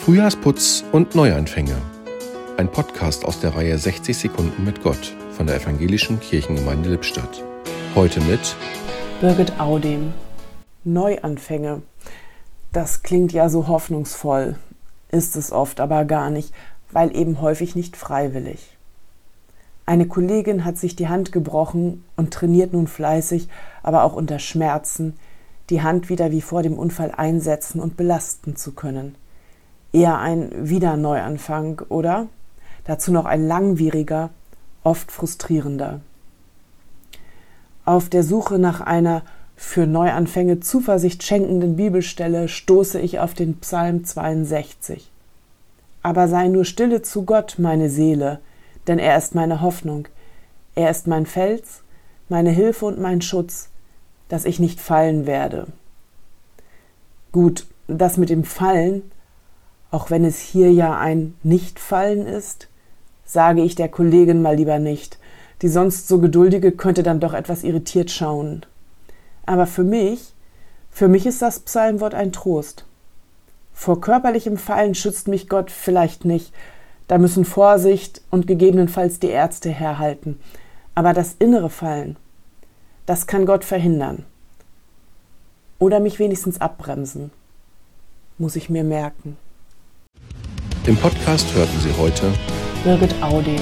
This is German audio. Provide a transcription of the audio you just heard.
Frühjahrsputz und Neuanfänge. Ein Podcast aus der Reihe 60 Sekunden mit Gott von der Evangelischen Kirchengemeinde Lippstadt. Heute mit Birgit Audem. Neuanfänge. Das klingt ja so hoffnungsvoll, ist es oft aber gar nicht, weil eben häufig nicht freiwillig. Eine Kollegin hat sich die Hand gebrochen und trainiert nun fleißig, aber auch unter Schmerzen, die Hand wieder wie vor dem Unfall einsetzen und belasten zu können. Eher ein Wiederneuanfang, oder? Dazu noch ein langwieriger, oft frustrierender. Auf der Suche nach einer für Neuanfänge Zuversicht schenkenden Bibelstelle stoße ich auf den Psalm 62. Aber sei nur stille zu Gott, meine Seele, denn er ist meine Hoffnung. Er ist mein Fels, meine Hilfe und mein Schutz, dass ich nicht fallen werde. Gut, das mit dem Fallen, auch wenn es hier ja ein Nichtfallen ist, sage ich der Kollegin mal lieber nicht. Die sonst so geduldige könnte dann doch etwas irritiert schauen. Aber für mich, für mich ist das Psalmwort ein Trost. Vor körperlichem Fallen schützt mich Gott vielleicht nicht, da müssen Vorsicht und gegebenenfalls die Ärzte herhalten. Aber das innere Fallen, das kann Gott verhindern. Oder mich wenigstens abbremsen. Muss ich mir merken. Im Podcast hörten Sie heute Birgit Audem